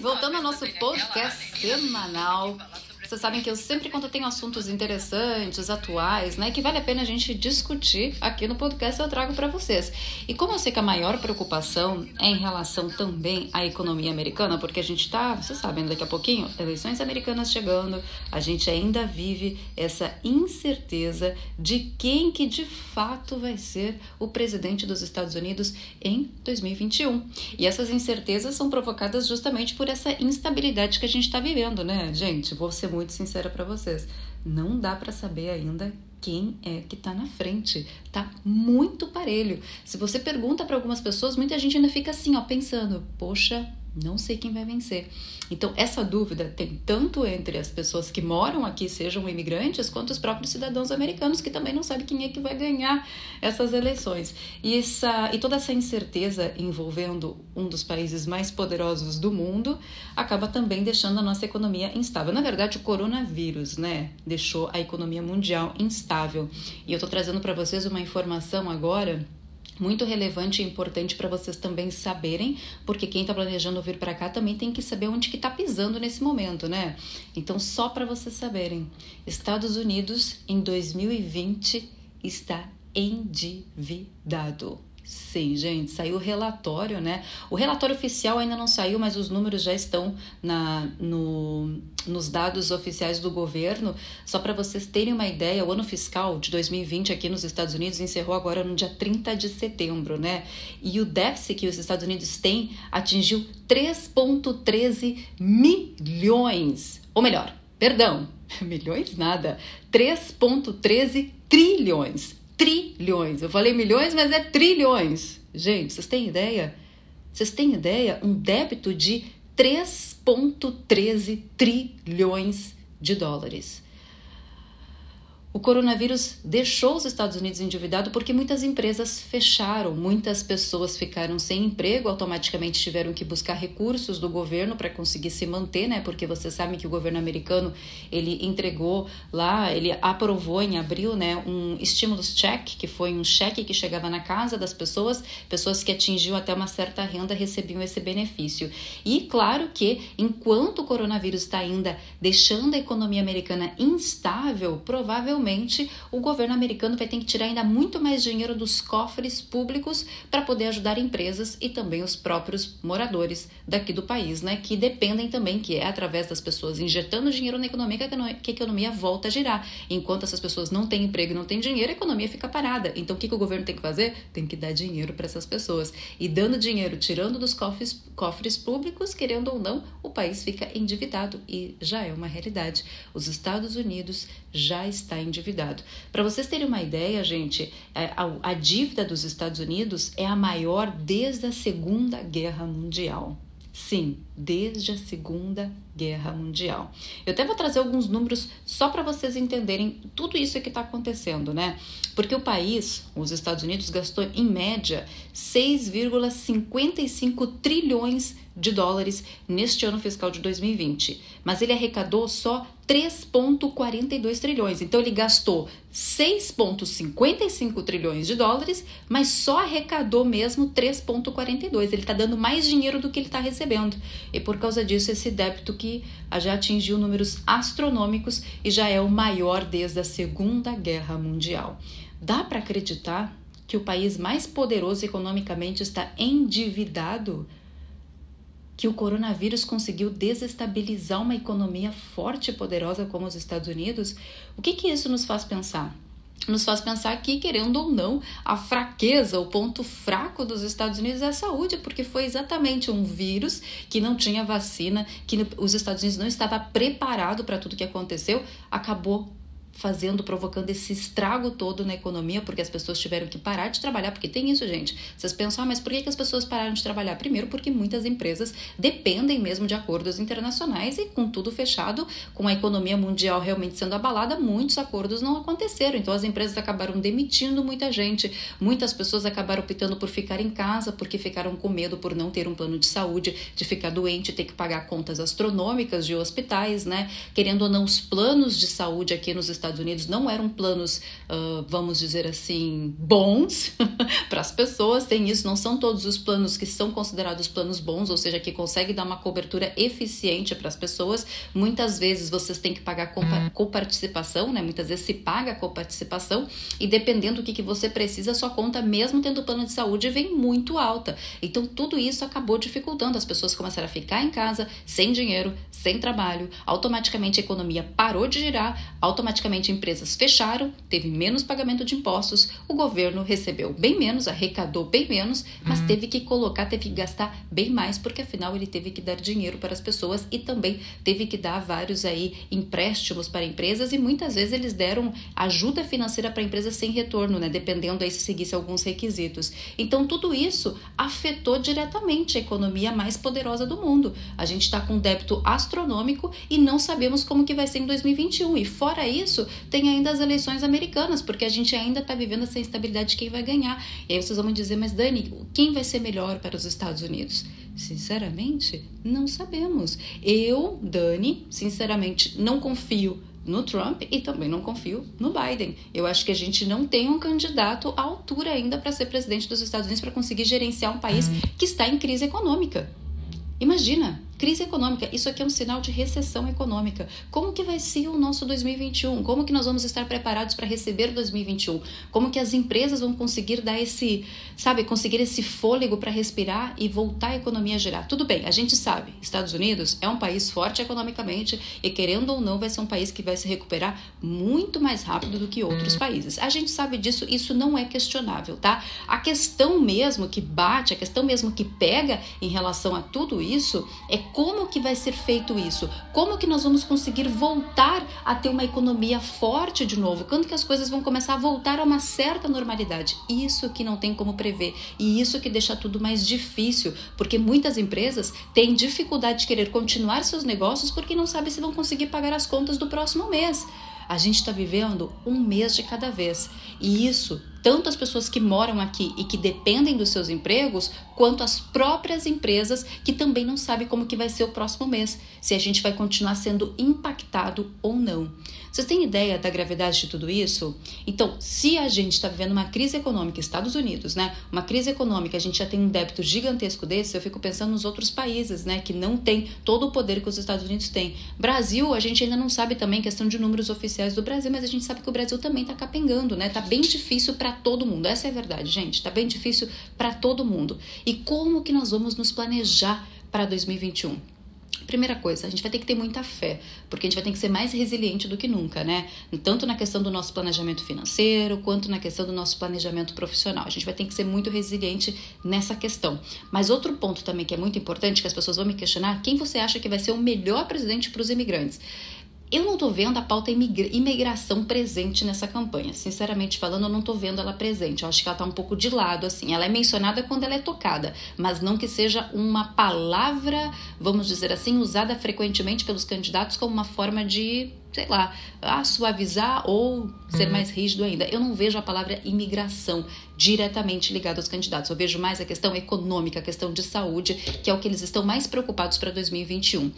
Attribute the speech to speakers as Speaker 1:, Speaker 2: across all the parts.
Speaker 1: voltando ao nosso podcast semanal. Vocês sabem que eu sempre, quando tenho assuntos interessantes, atuais, né, que vale a pena a gente discutir aqui no podcast, eu trago para vocês. E como eu sei que a maior preocupação é em relação também à economia americana, porque a gente tá, vocês sabem, daqui a pouquinho, eleições americanas chegando, a gente ainda vive essa incerteza de quem que de fato vai ser o presidente dos Estados Unidos em 2021. E essas incertezas são provocadas justamente por essa instabilidade que a gente está vivendo, né, gente? Vou ser muito muito sincera para vocês. Não dá para saber ainda quem é que está na frente. Tá muito parelho. Se você pergunta para algumas pessoas, muita gente ainda fica assim, ó, pensando: "Poxa, não sei quem vai vencer. Então, essa dúvida tem tanto entre as pessoas que moram aqui, sejam imigrantes, quanto os próprios cidadãos americanos que também não sabem quem é que vai ganhar essas eleições. E, essa, e toda essa incerteza envolvendo um dos países mais poderosos do mundo acaba também deixando a nossa economia instável. Na verdade, o coronavírus, né, deixou a economia mundial instável. E eu estou trazendo para vocês uma informação agora muito relevante e importante para vocês também saberem, porque quem está planejando vir para cá também tem que saber onde que está pisando nesse momento, né? Então, só para vocês saberem, Estados Unidos em 2020 está endividado. Sim, gente, saiu o relatório, né? O relatório oficial ainda não saiu, mas os números já estão na, no, nos dados oficiais do governo. Só para vocês terem uma ideia, o ano fiscal de 2020 aqui nos Estados Unidos encerrou agora no dia 30 de setembro, né? E o déficit que os Estados Unidos têm atingiu 3,13 milhões. Ou melhor, perdão, milhões nada, 3,13 trilhões trilhões. Eu falei milhões, mas é trilhões. Gente, vocês têm ideia? Vocês têm ideia? Um débito de 3,13 trilhões de dólares. O coronavírus deixou os Estados Unidos endividados porque muitas empresas fecharam, muitas pessoas ficaram sem emprego, automaticamente tiveram que buscar recursos do governo para conseguir se manter, né? Porque você sabe que o governo americano ele entregou lá, ele aprovou em abril, né, um stimulus check, que foi um cheque que chegava na casa das pessoas, pessoas que atingiu até uma certa renda recebiam esse benefício. E claro que enquanto o coronavírus está ainda deixando a economia americana instável, provavelmente provavelmente o governo americano vai ter que tirar ainda muito mais dinheiro dos cofres públicos para poder ajudar empresas e também os próprios moradores daqui do país, né? Que dependem também, que é através das pessoas injetando dinheiro na economia que a economia volta a girar. Enquanto essas pessoas não têm emprego e não têm dinheiro, a economia fica parada. Então o que, que o governo tem que fazer? Tem que dar dinheiro para essas pessoas. E dando dinheiro, tirando dos cofres, cofres públicos, querendo ou não, o país fica endividado e já é uma realidade. Os Estados Unidos já está em endividado. Para vocês terem uma ideia, gente, é, a, a dívida dos Estados Unidos é a maior desde a Segunda Guerra Mundial. Sim, desde a Segunda Guerra Mundial. Eu até vou trazer alguns números só para vocês entenderem tudo isso que está acontecendo, né? Porque o país, os Estados Unidos, gastou em média 6,55 trilhões de dólares neste ano fiscal de 2020, mas ele arrecadou só 3,42 trilhões. Então ele gastou 6,55 trilhões de dólares, mas só arrecadou mesmo 3,42. Ele está dando mais dinheiro do que ele está recebendo. E por causa disso, esse débito que já atingiu números astronômicos e já é o maior desde a Segunda Guerra Mundial. Dá para acreditar que o país mais poderoso economicamente está endividado? que o coronavírus conseguiu desestabilizar uma economia forte e poderosa como os Estados Unidos, o que, que isso nos faz pensar? Nos faz pensar que, querendo ou não, a fraqueza, o ponto fraco dos Estados Unidos é a saúde, porque foi exatamente um vírus que não tinha vacina, que os Estados Unidos não estava preparado para tudo que aconteceu, acabou fazendo, provocando esse estrago todo na economia, porque as pessoas tiveram que parar de trabalhar, porque tem isso, gente. Vocês pensam, ah, mas por que, as pessoas pararam de trabalhar? Primeiro, porque muitas empresas dependem mesmo de acordos internacionais e com tudo fechado, com a economia mundial realmente sendo abalada, muitos acordos não aconteceram. Então as empresas acabaram demitindo muita gente, muitas pessoas acabaram optando por ficar em casa, porque ficaram com medo por não ter um plano de saúde, de ficar doente, ter que pagar contas astronômicas de hospitais, né? Querendo ou não, os planos de saúde aqui nos Estados Estados Unidos não eram planos, uh, vamos dizer assim, bons para as pessoas. Tem isso, não são todos os planos que são considerados planos bons, ou seja, que consegue dar uma cobertura eficiente para as pessoas. Muitas vezes vocês têm que pagar coparticipação, né? Muitas vezes se paga coparticipação e dependendo do que, que você precisa, sua conta, mesmo tendo plano de saúde, vem muito alta. Então, tudo isso acabou dificultando. As pessoas começaram a ficar em casa, sem dinheiro, sem trabalho, automaticamente a economia parou de girar, automaticamente empresas fecharam, teve menos pagamento de impostos, o governo recebeu bem menos, arrecadou bem menos, mas uhum. teve que colocar, teve que gastar bem mais, porque afinal ele teve que dar dinheiro para as pessoas e também teve que dar vários aí empréstimos para empresas e muitas vezes eles deram ajuda financeira para empresas sem retorno, né? Dependendo aí se seguisse alguns requisitos. Então tudo isso afetou diretamente a economia mais poderosa do mundo. A gente está com um débito astronômico e não sabemos como que vai ser em 2021. E fora isso, tem ainda as eleições americanas, porque a gente ainda está vivendo essa instabilidade de quem vai ganhar. E aí vocês vão me dizer, mas Dani, quem vai ser melhor para os Estados Unidos? Sinceramente, não sabemos. Eu, Dani, sinceramente, não confio no Trump e também não confio no Biden. Eu acho que a gente não tem um candidato à altura ainda para ser presidente dos Estados Unidos para conseguir gerenciar um país que está em crise econômica. Imagina, Crise econômica, isso aqui é um sinal de recessão econômica. Como que vai ser o nosso 2021? Como que nós vamos estar preparados para receber 2021? Como que as empresas vão conseguir dar esse, sabe, conseguir esse fôlego para respirar e voltar a economia a girar? Tudo bem, a gente sabe, Estados Unidos é um país forte economicamente e querendo ou não vai ser um país que vai se recuperar muito mais rápido do que outros países. A gente sabe disso, isso não é questionável, tá? A questão mesmo que bate, a questão mesmo que pega em relação a tudo isso é como que vai ser feito isso? Como que nós vamos conseguir voltar a ter uma economia forte de novo? Quando que as coisas vão começar a voltar a uma certa normalidade? Isso que não tem como prever e isso que deixa tudo mais difícil, porque muitas empresas têm dificuldade de querer continuar seus negócios porque não sabem se vão conseguir pagar as contas do próximo mês. A gente está vivendo um mês de cada vez. E isso, tanto as pessoas que moram aqui e que dependem dos seus empregos, quanto as próprias empresas que também não sabem como que vai ser o próximo mês, se a gente vai continuar sendo impactado ou não. Vocês têm ideia da gravidade de tudo isso? Então, se a gente está vivendo uma crise econômica, Estados Unidos, né? Uma crise econômica, a gente já tem um débito gigantesco desse, eu fico pensando nos outros países, né? Que não tem todo o poder que os Estados Unidos têm. Brasil, a gente ainda não sabe também questão de números oficiais do Brasil, mas a gente sabe que o Brasil também está capengando, né? Tá bem difícil para todo mundo. Essa é a verdade, gente. Tá bem difícil para todo mundo. E como que nós vamos nos planejar para 2021? Primeira coisa, a gente vai ter que ter muita fé, porque a gente vai ter que ser mais resiliente do que nunca, né? Tanto na questão do nosso planejamento financeiro, quanto na questão do nosso planejamento profissional. A gente vai ter que ser muito resiliente nessa questão. Mas outro ponto também que é muito importante, que as pessoas vão me questionar, quem você acha que vai ser o melhor presidente para os imigrantes? Eu não estou vendo a pauta imigra imigração presente nessa campanha. Sinceramente falando, eu não estou vendo ela presente. Eu acho que ela está um pouco de lado, assim. Ela é mencionada quando ela é tocada, mas não que seja uma palavra, vamos dizer assim, usada frequentemente pelos candidatos como uma forma de sei lá, a suavizar ou ser uhum. mais rígido ainda. Eu não vejo a palavra imigração diretamente ligada aos candidatos. Eu vejo mais a questão econômica, a questão de saúde, que é o que eles estão mais preocupados para 2021.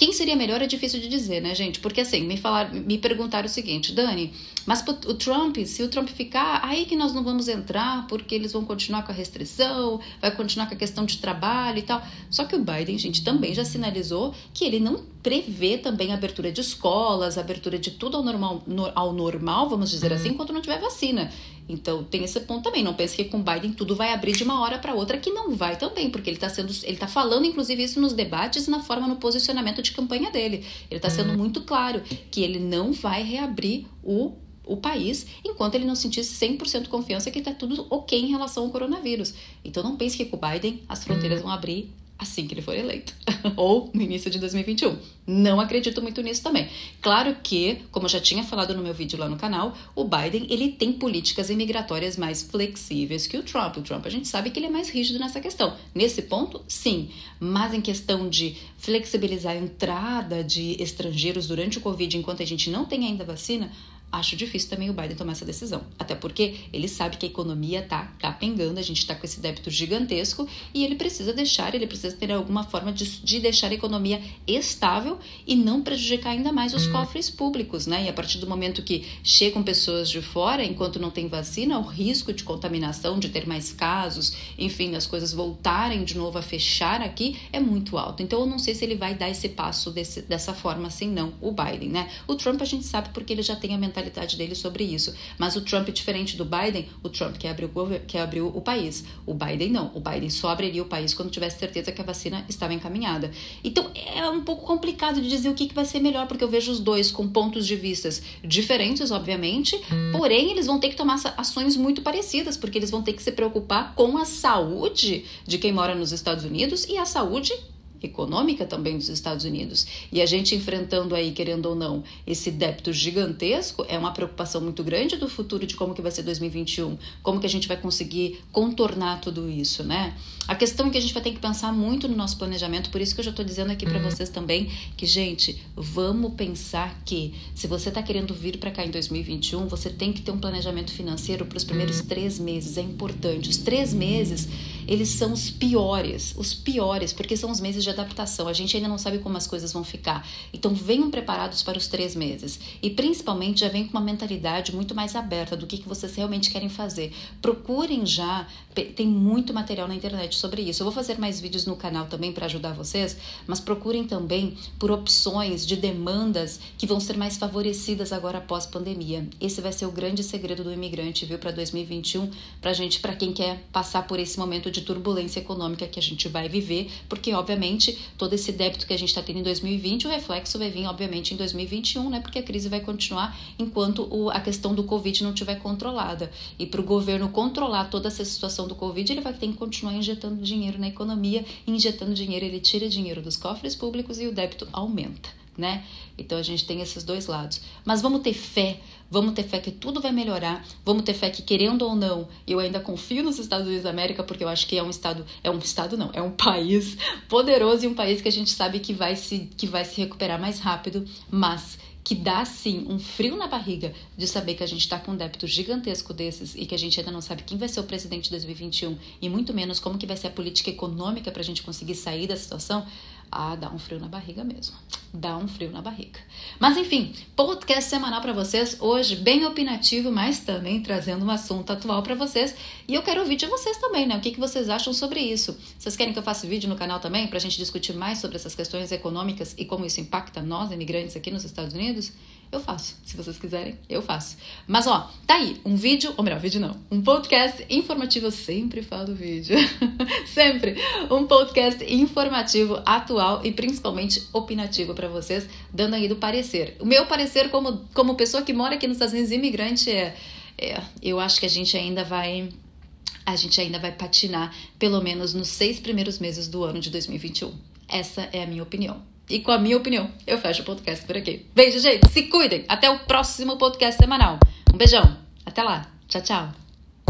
Speaker 1: Quem seria melhor é difícil de dizer, né, gente? Porque assim, me falaram, me perguntaram o seguinte, Dani, mas o Trump, se o Trump ficar, aí que nós não vamos entrar, porque eles vão continuar com a restrição, vai continuar com a questão de trabalho e tal. Só que o Biden, gente, também já sinalizou que ele não prevê também a abertura de escolas, a abertura de tudo ao normal, no, ao normal, vamos dizer assim, enquanto não tiver vacina. Então tem esse ponto também. Não pense que com Biden tudo vai abrir de uma hora para outra, que não vai também, porque ele está sendo, ele tá falando inclusive isso nos debates e na forma no posicionamento de campanha dele. Ele está sendo muito claro que ele não vai reabrir o o país enquanto ele não sentisse 100% confiança que está tudo ok em relação ao coronavírus. Então não pense que com o Biden as fronteiras vão abrir assim que ele for eleito, ou no início de 2021. Não acredito muito nisso também. Claro que, como eu já tinha falado no meu vídeo lá no canal, o Biden ele tem políticas imigratórias mais flexíveis que o Trump. O Trump a gente sabe que ele é mais rígido nessa questão. Nesse ponto, sim, mas em questão de flexibilizar a entrada de estrangeiros durante o Covid enquanto a gente não tem ainda vacina, acho difícil também o Biden tomar essa decisão. Até porque ele sabe que a economia está capengando, a gente está com esse débito gigantesco e ele precisa deixar, ele precisa ter alguma forma de, de deixar a economia estável e não prejudicar ainda mais os cofres públicos, né? E a partir do momento que chegam pessoas de fora, enquanto não tem vacina, o risco de contaminação, de ter mais casos, enfim, as coisas voltarem de novo a fechar aqui é muito alto. Então eu não sei se ele vai dar esse passo desse, dessa forma assim, não, o Biden, né? O Trump a gente sabe porque ele já tem a mentalidade mentalidade dele sobre isso. Mas o Trump, diferente do Biden, o Trump quer abrir o, abrir o país. O Biden não. O Biden só abriria o país quando tivesse certeza que a vacina estava encaminhada. Então é um pouco complicado de dizer o que, que vai ser melhor, porque eu vejo os dois com pontos de vistas diferentes, obviamente, porém eles vão ter que tomar ações muito parecidas, porque eles vão ter que se preocupar com a saúde de quem mora nos Estados Unidos e a saúde econômica também dos Estados Unidos. E a gente enfrentando aí, querendo ou não, esse débito gigantesco, é uma preocupação muito grande do futuro de como que vai ser 2021, como que a gente vai conseguir contornar tudo isso, né? A questão é que a gente vai ter que pensar muito no nosso planejamento, por isso que eu já estou dizendo aqui para uhum. vocês também que, gente, vamos pensar que se você está querendo vir para cá em 2021, você tem que ter um planejamento financeiro para os primeiros uhum. três meses, é importante. Os três meses, eles são os piores, os piores, porque são os meses de adaptação. A gente ainda não sabe como as coisas vão ficar. Então venham preparados para os três meses. E principalmente já vem com uma mentalidade muito mais aberta do que, que vocês realmente querem fazer. Procurem já, tem muito material na internet sobre isso. Eu vou fazer mais vídeos no canal também para ajudar vocês, mas procurem também por opções de demandas que vão ser mais favorecidas agora após pandemia. Esse vai ser o grande segredo do imigrante, viu, para 2021, para gente, para quem quer passar por esse momento de turbulência econômica que a gente vai viver, porque obviamente todo esse débito que a gente está tendo em 2020, o reflexo vai vir, obviamente, em 2021, né? Porque a crise vai continuar enquanto o, a questão do Covid não estiver controlada. E para o governo controlar toda essa situação do Covid, ele vai ter que continuar injetando dinheiro na economia. injetando dinheiro, ele tira dinheiro dos cofres públicos e o débito aumenta né? Então a gente tem esses dois lados. Mas vamos ter fé, vamos ter fé que tudo vai melhorar, vamos ter fé que querendo ou não, eu ainda confio nos Estados Unidos da América porque eu acho que é um estado, é um estado não, é um país poderoso e um país que a gente sabe que vai se que vai se recuperar mais rápido, mas que dá sim um frio na barriga de saber que a gente está com um débito gigantesco desses e que a gente ainda não sabe quem vai ser o presidente de 2021 e muito menos como que vai ser a política econômica para a gente conseguir sair da situação, ah, dá um frio na barriga mesmo. Dá um frio na barriga. Mas enfim, podcast semanal para vocês hoje, bem opinativo, mas também trazendo um assunto atual para vocês. E eu quero ouvir de vocês também, né? O que, que vocês acham sobre isso? Vocês querem que eu faça vídeo no canal também para a gente discutir mais sobre essas questões econômicas e como isso impacta nós, imigrantes aqui nos Estados Unidos? Eu faço. Se vocês quiserem, eu faço. Mas ó, tá aí, um vídeo, ou melhor, vídeo não, um podcast informativo, eu sempre falo vídeo, sempre, um podcast informativo, atual e principalmente opinativo para vocês, dando aí do parecer. O meu parecer como, como pessoa que mora aqui nos Estados Unidos, imigrante, é, é eu acho que a gente ainda vai a gente ainda vai patinar pelo menos nos seis primeiros meses do ano de 2021. Essa é a minha opinião. E com a minha opinião, eu fecho o podcast por aqui. Beijo, gente. Se cuidem. Até o próximo podcast semanal. Um beijão. Até lá. Tchau, tchau.